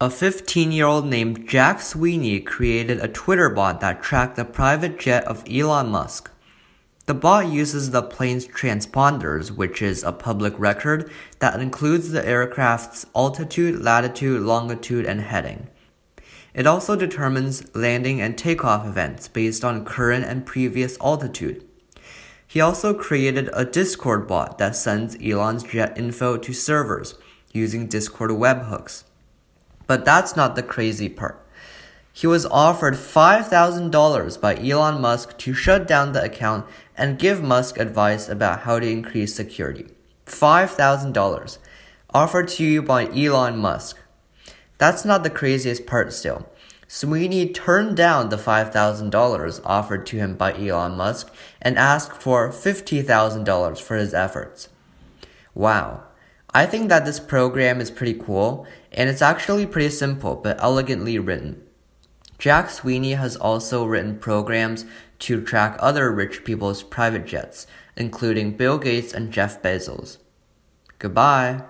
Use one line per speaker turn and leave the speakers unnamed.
A 15 year old named Jack Sweeney created a Twitter bot that tracked the private jet of Elon Musk. The bot uses the plane's transponders, which is a public record that includes the aircraft's altitude, latitude, longitude, and heading. It also determines landing and takeoff events based on current and previous altitude. He also created a Discord bot that sends Elon's jet info to servers using Discord webhooks. But that's not the crazy part. He was offered $5,000 by Elon Musk to shut down the account and give Musk advice about how to increase security. $5,000 offered to you by Elon Musk. That's not the craziest part still. Sweeney turned down the $5,000 offered to him by Elon Musk and asked for $50,000 for his efforts. Wow. I think that this program is pretty cool, and it's actually pretty simple but elegantly written. Jack Sweeney has also written programs to track other rich people's private jets, including Bill Gates and Jeff Bezos. Goodbye.